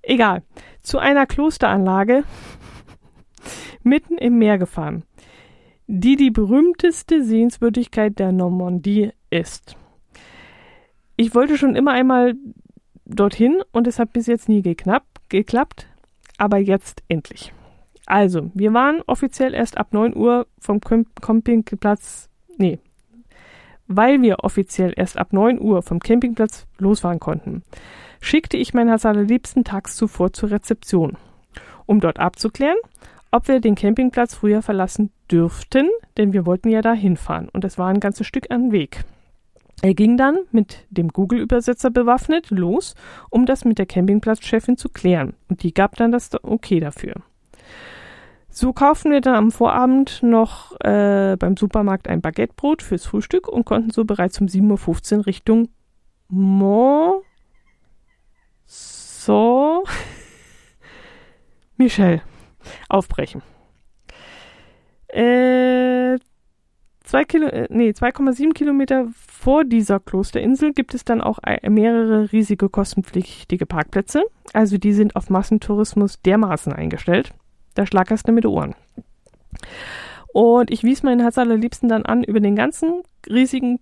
Egal. Zu einer Klosteranlage [laughs] mitten im Meer gefahren, die die berühmteste Sehenswürdigkeit der Normandie ist. Ich wollte schon immer einmal dorthin und es hat bis jetzt nie geknapp, geklappt, aber jetzt endlich. Also, wir waren offiziell erst ab 9 Uhr vom Campingplatz, nee, weil wir offiziell erst ab 9 Uhr vom Campingplatz losfahren konnten, schickte ich mein Herz allerliebsten tags zuvor zur Rezeption, um dort abzuklären, ob wir den Campingplatz früher verlassen dürften, denn wir wollten ja da hinfahren und es war ein ganzes Stück an Weg. Er ging dann mit dem Google-Übersetzer bewaffnet los, um das mit der Campingplatzchefin zu klären, und die gab dann das Okay dafür. So kauften wir dann am Vorabend noch äh, beim Supermarkt ein Baguettebrot fürs Frühstück und konnten so bereits um 7.15 Uhr Richtung Mont so Michel aufbrechen. Äh, zwei Kilo, äh, nee, 2,7 Kilometer vor dieser Klosterinsel gibt es dann auch mehrere riesige kostenpflichtige Parkplätze. Also die sind auf Massentourismus dermaßen eingestellt. Da schlackerst du mit den Ohren. Und ich wies meinen Herz allerliebsten dann an, über den ganzen riesigen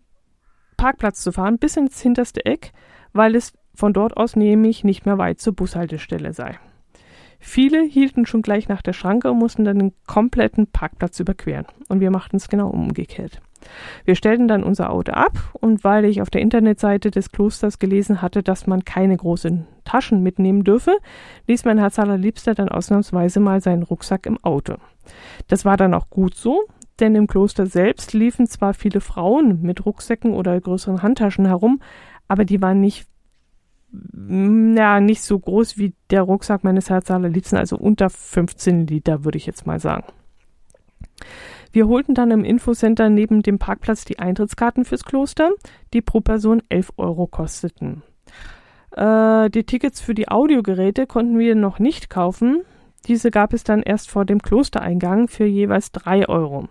Parkplatz zu fahren, bis ins hinterste Eck, weil es von dort aus nämlich nicht mehr weit zur Bushaltestelle sei. Viele hielten schon gleich nach der Schranke und mussten dann den kompletten Parkplatz überqueren. Und wir machten es genau umgekehrt. Wir stellten dann unser Auto ab und weil ich auf der Internetseite des Klosters gelesen hatte, dass man keine großen Taschen mitnehmen dürfe, ließ mein Herz allerliebster dann ausnahmsweise mal seinen Rucksack im Auto. Das war dann auch gut so, denn im Kloster selbst liefen zwar viele Frauen mit Rucksäcken oder größeren Handtaschen herum, aber die waren nicht ja, nicht so groß wie der Rucksack meines Herz allerliebsten, also unter 15 Liter, würde ich jetzt mal sagen. Wir holten dann im Infocenter neben dem Parkplatz die Eintrittskarten fürs Kloster, die pro Person 11 Euro kosteten. Äh, die Tickets für die Audiogeräte konnten wir noch nicht kaufen, diese gab es dann erst vor dem Klostereingang für jeweils drei Euro.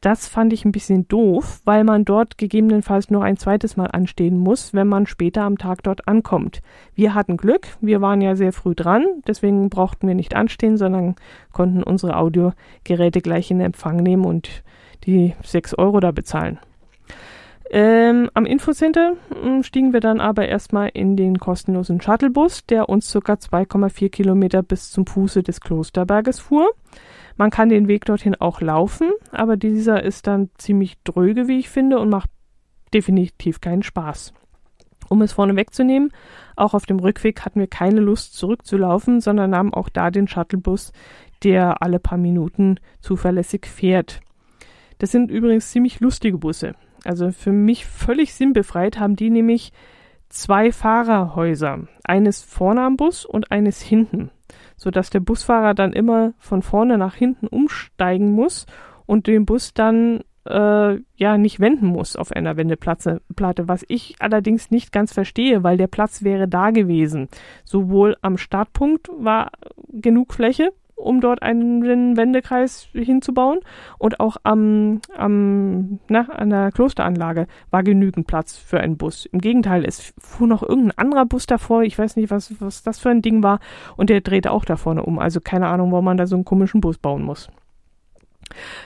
Das fand ich ein bisschen doof, weil man dort gegebenenfalls noch ein zweites Mal anstehen muss, wenn man später am Tag dort ankommt. Wir hatten Glück, wir waren ja sehr früh dran, deswegen brauchten wir nicht anstehen, sondern konnten unsere Audiogeräte gleich in Empfang nehmen und die sechs Euro da bezahlen. Ähm, am Infocenter hm, stiegen wir dann aber erstmal in den kostenlosen Shuttlebus, der uns ca. 2,4 Kilometer bis zum Fuße des Klosterberges fuhr. Man kann den Weg dorthin auch laufen, aber dieser ist dann ziemlich dröge, wie ich finde, und macht definitiv keinen Spaß. Um es vorne wegzunehmen, auch auf dem Rückweg hatten wir keine Lust zurückzulaufen, sondern nahmen auch da den Shuttlebus, der alle paar Minuten zuverlässig fährt. Das sind übrigens ziemlich lustige Busse. Also für mich völlig sinnbefreit haben die nämlich zwei Fahrerhäuser. Eines vorne am Bus und eines hinten. sodass der Busfahrer dann immer von vorne nach hinten umsteigen muss und den Bus dann äh, ja nicht wenden muss auf einer Wendeplatte, was ich allerdings nicht ganz verstehe, weil der Platz wäre da gewesen. Sowohl am Startpunkt war genug Fläche, um dort einen Wendekreis hinzubauen und auch am, am na, an der Klosteranlage war genügend Platz für einen Bus. Im Gegenteil, es fuhr noch irgendein anderer Bus davor, ich weiß nicht, was, was das für ein Ding war, und der drehte auch da vorne um. Also keine Ahnung, warum man da so einen komischen Bus bauen muss.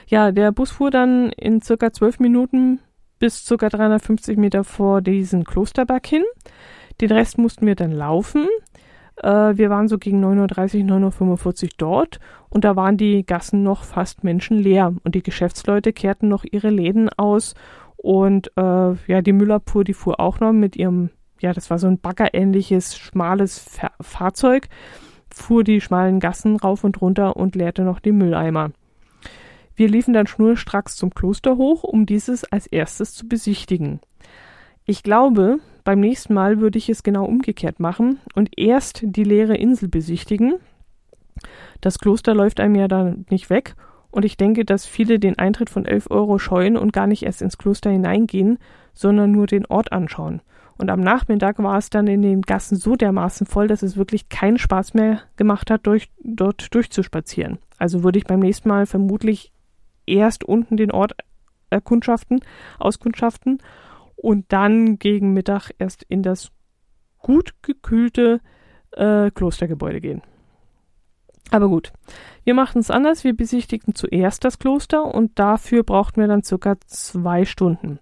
Ja, der Bus fuhr dann in circa zwölf Minuten bis circa 350 Meter vor diesen Klosterberg hin. Den Rest mussten wir dann laufen. Äh, wir waren so gegen 9.30 Uhr, 9.45 Uhr dort und da waren die Gassen noch fast menschenleer und die Geschäftsleute kehrten noch ihre Läden aus und äh, ja, die Müllabfuhr, die fuhr auch noch mit ihrem, ja, das war so ein baggerähnliches, schmales Fa Fahrzeug, fuhr die schmalen Gassen rauf und runter und leerte noch die Mülleimer. Wir liefen dann schnurstracks zum Kloster hoch, um dieses als erstes zu besichtigen. Ich glaube, beim nächsten Mal würde ich es genau umgekehrt machen und erst die leere Insel besichtigen. Das Kloster läuft einem ja dann nicht weg und ich denke, dass viele den Eintritt von 11 Euro scheuen und gar nicht erst ins Kloster hineingehen, sondern nur den Ort anschauen. Und am Nachmittag war es dann in den Gassen so dermaßen voll, dass es wirklich keinen Spaß mehr gemacht hat, durch, dort durchzuspazieren. Also würde ich beim nächsten Mal vermutlich erst unten den Ort erkundschaften, auskundschaften und dann gegen Mittag erst in das gut gekühlte äh, Klostergebäude gehen. Aber gut, wir machten es anders. Wir besichtigten zuerst das Kloster und dafür brauchten wir dann circa zwei Stunden.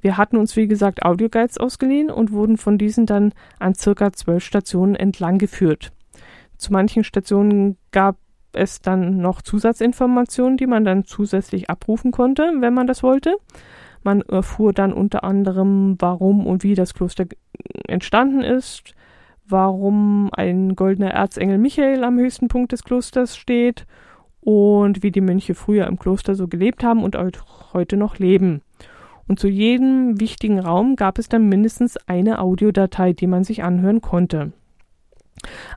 Wir hatten uns, wie gesagt, Audioguides ausgeliehen und wurden von diesen dann an circa zwölf Stationen entlang geführt. Zu manchen Stationen gab es dann noch Zusatzinformationen, die man dann zusätzlich abrufen konnte, wenn man das wollte. Man erfuhr dann unter anderem, warum und wie das Kloster entstanden ist, warum ein goldener Erzengel Michael am höchsten Punkt des Klosters steht und wie die Mönche früher im Kloster so gelebt haben und auch heute noch leben. Und zu jedem wichtigen Raum gab es dann mindestens eine Audiodatei, die man sich anhören konnte.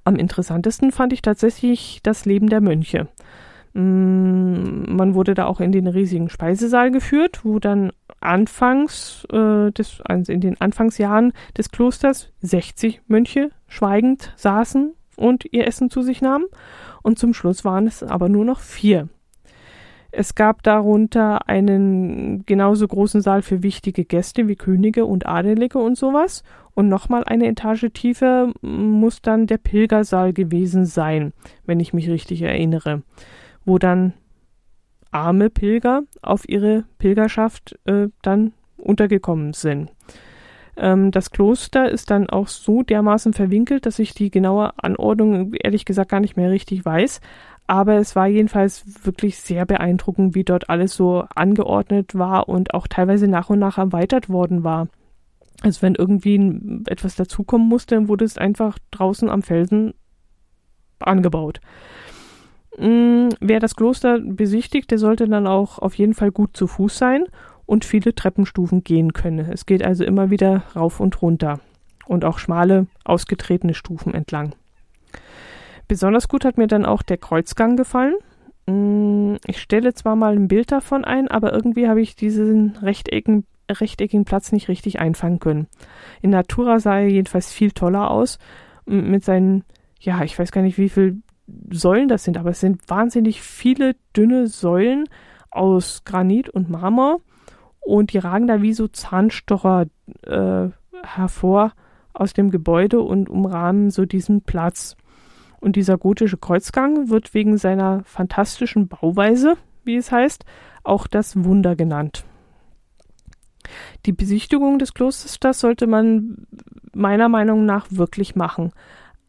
Am interessantesten fand ich tatsächlich das Leben der Mönche. Mm, man wurde da auch in den riesigen Speisesaal geführt, wo dann anfangs äh, des, also in den Anfangsjahren des Klosters 60 Mönche schweigend saßen und ihr Essen zu sich nahmen. Und zum Schluss waren es aber nur noch vier. Es gab darunter einen genauso großen Saal für wichtige Gäste wie Könige und Adelige und sowas. Und nochmal eine Etage tiefer muss dann der Pilgersaal gewesen sein, wenn ich mich richtig erinnere, wo dann arme Pilger auf ihre Pilgerschaft äh, dann untergekommen sind. Ähm, das Kloster ist dann auch so dermaßen verwinkelt, dass ich die genaue Anordnung ehrlich gesagt gar nicht mehr richtig weiß. Aber es war jedenfalls wirklich sehr beeindruckend, wie dort alles so angeordnet war und auch teilweise nach und nach erweitert worden war. Also wenn irgendwie etwas dazukommen musste, dann wurde es einfach draußen am Felsen angebaut. Mm, wer das Kloster besichtigt, der sollte dann auch auf jeden Fall gut zu Fuß sein und viele Treppenstufen gehen können. Es geht also immer wieder rauf und runter und auch schmale, ausgetretene Stufen entlang. Besonders gut hat mir dann auch der Kreuzgang gefallen. Mm, ich stelle zwar mal ein Bild davon ein, aber irgendwie habe ich diesen rechteckigen, rechteckigen Platz nicht richtig einfangen können. In Natura sah er jedenfalls viel toller aus, mit seinen, ja, ich weiß gar nicht, wie viele Säulen das sind, aber es sind wahnsinnig viele dünne Säulen aus Granit und Marmor und die ragen da wie so Zahnstocher äh, hervor aus dem Gebäude und umrahmen so diesen Platz. Und dieser gotische Kreuzgang wird wegen seiner fantastischen Bauweise, wie es heißt, auch das Wunder genannt. Die Besichtigung des Klosters, das sollte man meiner Meinung nach wirklich machen,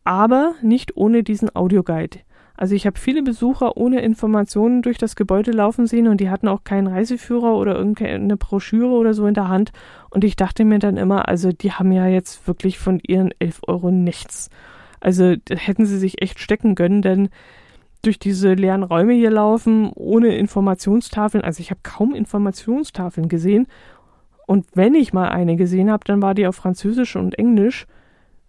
aber nicht ohne diesen Audioguide. Also ich habe viele Besucher ohne Informationen durch das Gebäude laufen sehen und die hatten auch keinen Reiseführer oder irgendeine Broschüre oder so in der Hand. Und ich dachte mir dann immer, also die haben ja jetzt wirklich von ihren 11 Euro nichts. Also hätten sie sich echt stecken können, denn durch diese leeren Räume hier laufen, ohne Informationstafeln, also ich habe kaum Informationstafeln gesehen. Und wenn ich mal eine gesehen habe, dann war die auf Französisch und Englisch.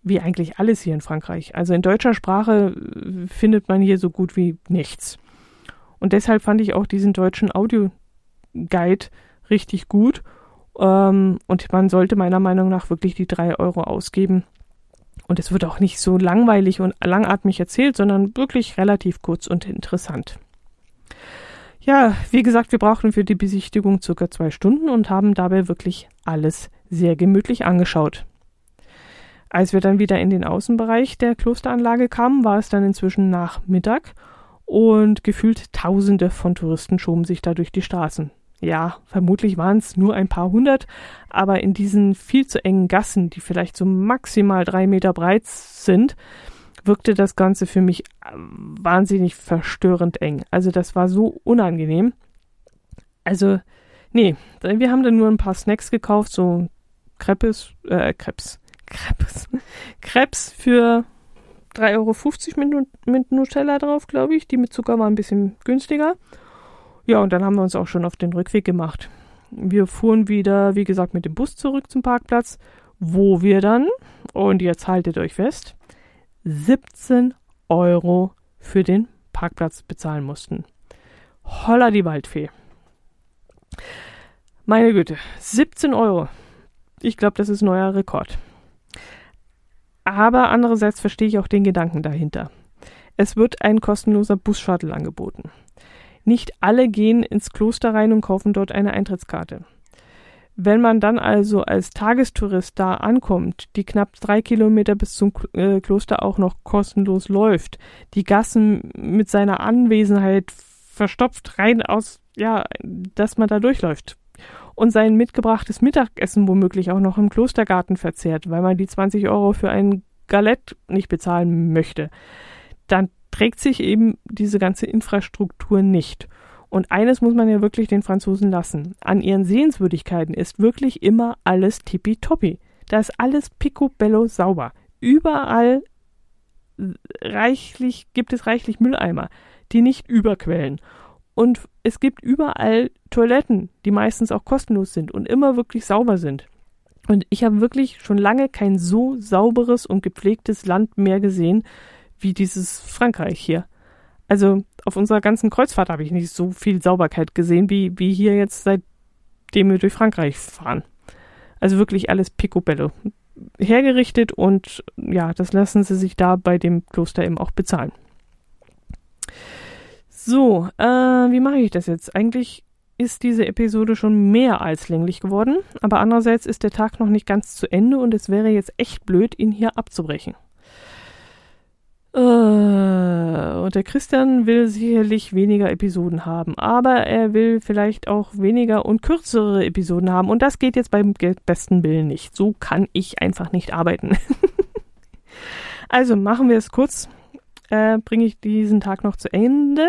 Wie eigentlich alles hier in Frankreich. Also in deutscher Sprache äh, findet man hier so gut wie nichts. Und deshalb fand ich auch diesen deutschen Audio-Guide richtig gut. Ähm, und man sollte meiner Meinung nach wirklich die drei Euro ausgeben. Und es wird auch nicht so langweilig und langatmig erzählt, sondern wirklich relativ kurz und interessant. Ja, wie gesagt, wir brauchten für die Besichtigung circa zwei Stunden und haben dabei wirklich alles sehr gemütlich angeschaut. Als wir dann wieder in den Außenbereich der Klosteranlage kamen, war es dann inzwischen Nachmittag und gefühlt Tausende von Touristen schoben sich da durch die Straßen. Ja, vermutlich waren es nur ein paar hundert, aber in diesen viel zu engen Gassen, die vielleicht so maximal drei Meter breit sind, wirkte das Ganze für mich äh, wahnsinnig verstörend eng. Also das war so unangenehm. Also, nee, wir haben dann nur ein paar Snacks gekauft, so Crepes, äh, Krebs, Krebs, Krebs für 3,50 Euro mit, mit Nutella drauf, glaube ich. Die mit Zucker war ein bisschen günstiger. Ja, und dann haben wir uns auch schon auf den Rückweg gemacht. Wir fuhren wieder, wie gesagt, mit dem Bus zurück zum Parkplatz, wo wir dann, und jetzt haltet euch fest, 17 Euro für den Parkplatz bezahlen mussten. Holla die Waldfee. Meine Güte, 17 Euro. Ich glaube, das ist neuer Rekord. Aber andererseits verstehe ich auch den Gedanken dahinter. Es wird ein kostenloser Bus-Shuttle angeboten. Nicht alle gehen ins Kloster rein und kaufen dort eine Eintrittskarte. Wenn man dann also als Tagestourist da ankommt, die knapp drei Kilometer bis zum äh, Kloster auch noch kostenlos läuft, die Gassen mit seiner Anwesenheit verstopft rein aus, ja, dass man da durchläuft und sein mitgebrachtes Mittagessen womöglich auch noch im Klostergarten verzehrt, weil man die 20 Euro für ein Galett nicht bezahlen möchte, dann trägt sich eben diese ganze Infrastruktur nicht. Und eines muss man ja wirklich den Franzosen lassen. An ihren Sehenswürdigkeiten ist wirklich immer alles tippitoppi. Da ist alles picobello sauber. Überall reichlich, gibt es reichlich Mülleimer, die nicht überquellen. Und es gibt überall Toiletten, die meistens auch kostenlos sind und immer wirklich sauber sind. Und ich habe wirklich schon lange kein so sauberes und gepflegtes Land mehr gesehen wie dieses Frankreich hier. Also auf unserer ganzen Kreuzfahrt habe ich nicht so viel Sauberkeit gesehen, wie, wie hier jetzt seitdem wir durch Frankreich fahren. Also wirklich alles picobello hergerichtet und ja, das lassen sie sich da bei dem Kloster eben auch bezahlen. So, äh, wie mache ich das jetzt? Eigentlich ist diese Episode schon mehr als länglich geworden, aber andererseits ist der Tag noch nicht ganz zu Ende und es wäre jetzt echt blöd, ihn hier abzubrechen. Äh, und der Christian will sicherlich weniger Episoden haben, aber er will vielleicht auch weniger und kürzere Episoden haben. Und das geht jetzt beim besten Willen nicht. So kann ich einfach nicht arbeiten. [laughs] also machen wir es kurz. Äh, Bringe ich diesen Tag noch zu Ende.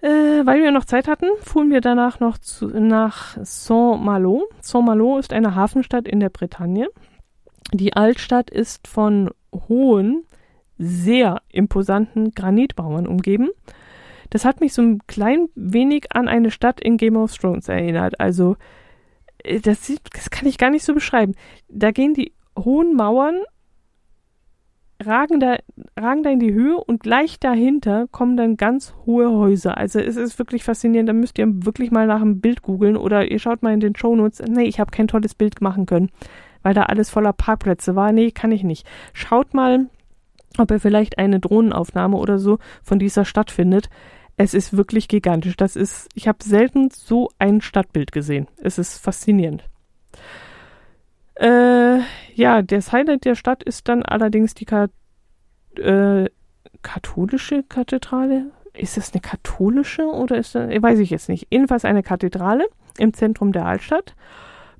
Äh, weil wir noch Zeit hatten, fuhren wir danach noch zu, nach Saint-Malo. Saint-Malo ist eine Hafenstadt in der Bretagne. Die Altstadt ist von hohen sehr imposanten Granitmauern umgeben. Das hat mich so ein klein wenig an eine Stadt in Game of Thrones erinnert. Also, äh, das, das kann ich gar nicht so beschreiben. Da gehen die hohen Mauern, ragen da, ragen da in die Höhe und gleich dahinter kommen dann ganz hohe Häuser. Also es ist wirklich faszinierend. Da müsst ihr wirklich mal nach einem Bild googeln oder ihr schaut mal in den Shownotes. Nee, ich habe kein tolles Bild machen können, weil da alles voller Parkplätze war. Nee, kann ich nicht. Schaut mal ob er vielleicht eine Drohnenaufnahme oder so von dieser Stadt findet. Es ist wirklich gigantisch. Das ist, ich habe selten so ein Stadtbild gesehen. Es ist faszinierend. Äh, ja, das Highlight der Stadt ist dann allerdings die Ka äh, katholische Kathedrale. Ist das eine katholische oder ist das, weiß ich jetzt nicht. Jedenfalls eine Kathedrale im Zentrum der Altstadt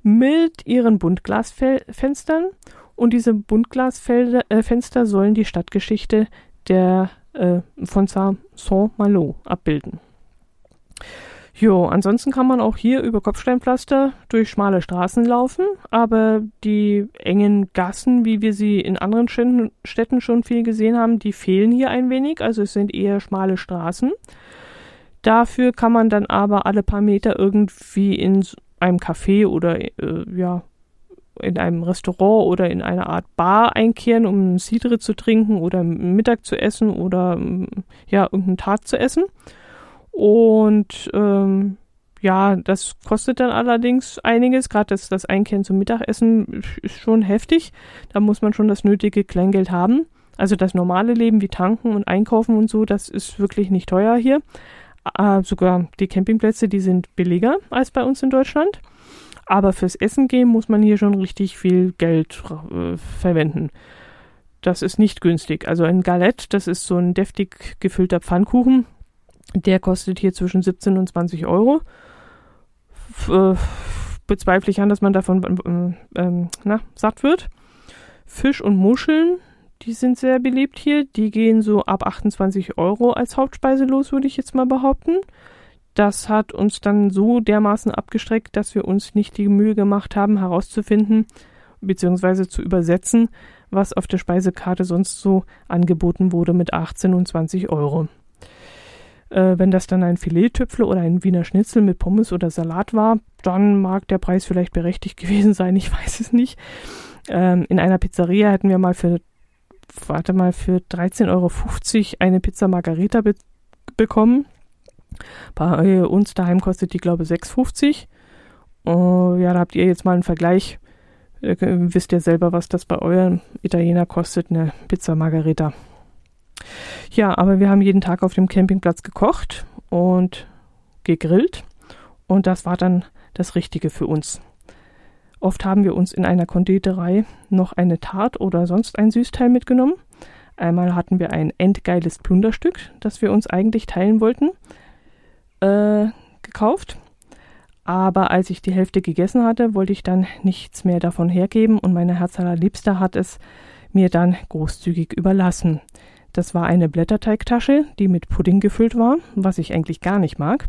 mit ihren Buntglasfenstern und diese Buntglasfenster äh, sollen die Stadtgeschichte der, äh, von Saint-Malo abbilden. Jo, ansonsten kann man auch hier über Kopfsteinpflaster durch schmale Straßen laufen, aber die engen Gassen, wie wir sie in anderen Städten schon viel gesehen haben, die fehlen hier ein wenig, also es sind eher schmale Straßen. Dafür kann man dann aber alle paar Meter irgendwie in einem Café oder äh, ja in einem Restaurant oder in einer Art Bar einkehren, um Cidre zu trinken oder Mittag zu essen oder mm, ja, irgendeinen Tat zu essen. Und ähm, ja, das kostet dann allerdings einiges. Gerade das, das Einkehren zum Mittagessen ist schon heftig. Da muss man schon das nötige Kleingeld haben. Also das normale Leben wie tanken und einkaufen und so, das ist wirklich nicht teuer hier. Äh, sogar die Campingplätze, die sind billiger als bei uns in Deutschland. Aber fürs Essen gehen muss man hier schon richtig viel Geld äh, verwenden. Das ist nicht günstig. Also ein Galette, das ist so ein deftig gefüllter Pfannkuchen, der kostet hier zwischen 17 und 20 Euro. F äh, bezweifle ich an, dass man davon äh, ähm, na, satt wird. Fisch und Muscheln, die sind sehr beliebt hier. Die gehen so ab 28 Euro als Hauptspeise los, würde ich jetzt mal behaupten. Das hat uns dann so dermaßen abgestreckt, dass wir uns nicht die Mühe gemacht haben, herauszufinden bzw. zu übersetzen, was auf der Speisekarte sonst so angeboten wurde mit 18 und 20 Euro. Äh, wenn das dann ein Filettüpfel oder ein Wiener Schnitzel mit Pommes oder Salat war, dann mag der Preis vielleicht berechtigt [laughs] gewesen sein, ich weiß es nicht. Ähm, in einer Pizzeria hätten wir mal für, warte mal, für 13,50 Euro eine Pizza Margarita be bekommen. Bei uns daheim kostet die, glaube ich, 6,50. Uh, ja, da habt ihr jetzt mal einen Vergleich. Äh, wisst ihr selber, was das bei eurem Italiener kostet, eine Pizza Margarita. Ja, aber wir haben jeden Tag auf dem Campingplatz gekocht und gegrillt. Und das war dann das Richtige für uns. Oft haben wir uns in einer Konditorei noch eine Tart oder sonst ein Süßteil mitgenommen. Einmal hatten wir ein endgeiles Plunderstück, das wir uns eigentlich teilen wollten äh, gekauft. Aber als ich die Hälfte gegessen hatte, wollte ich dann nichts mehr davon hergeben und meine Herzallerliebste hat es mir dann großzügig überlassen. Das war eine Blätterteigtasche, die mit Pudding gefüllt war, was ich eigentlich gar nicht mag.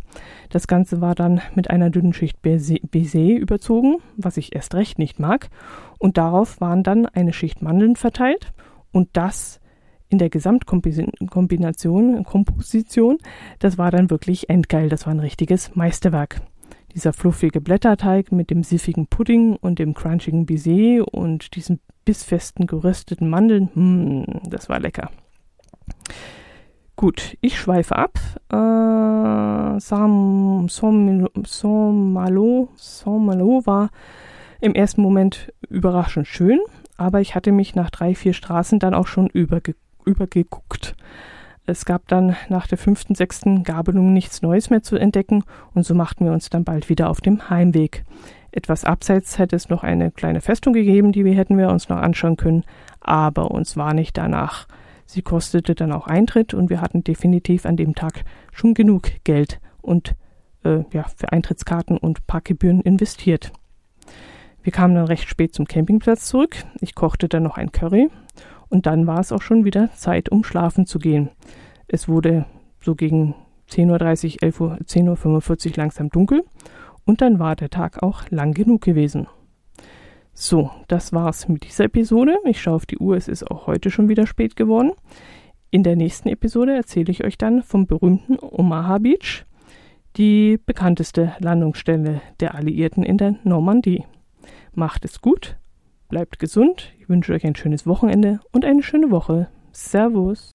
Das Ganze war dann mit einer dünnen Schicht Baiser überzogen, was ich erst recht nicht mag. Und darauf waren dann eine Schicht Mandeln verteilt und das in der Gesamtkombination, Komposition, das war dann wirklich endgeil. Das war ein richtiges Meisterwerk. Dieser fluffige Blätterteig mit dem siffigen Pudding und dem crunchigen Baiser und diesen bissfesten gerösteten Mandeln, mm, das war lecker. Gut, ich schweife ab. Äh, Sam, Somalo, Somalo war im ersten Moment überraschend schön, aber ich hatte mich nach drei, vier Straßen dann auch schon überge übergeguckt. Es gab dann nach der fünften, sechsten Gabelung nichts Neues mehr zu entdecken und so machten wir uns dann bald wieder auf dem Heimweg. Etwas abseits hätte es noch eine kleine Festung gegeben, die wir hätten wir uns noch anschauen können, aber uns war nicht danach. Sie kostete dann auch Eintritt und wir hatten definitiv an dem Tag schon genug Geld und äh, ja, für Eintrittskarten und Parkgebühren investiert. Wir kamen dann recht spät zum Campingplatz zurück. Ich kochte dann noch ein Curry und dann war es auch schon wieder Zeit, um schlafen zu gehen. Es wurde so gegen 10.30 Uhr, 11 Uhr, 10.45 Uhr langsam dunkel und dann war der Tag auch lang genug gewesen. So, das war's mit dieser Episode. Ich schaue auf die Uhr, es ist auch heute schon wieder spät geworden. In der nächsten Episode erzähle ich euch dann vom berühmten Omaha Beach, die bekannteste Landungsstelle der Alliierten in der Normandie. Macht es gut, bleibt gesund, ich wünsche euch ein schönes Wochenende und eine schöne Woche. Servus.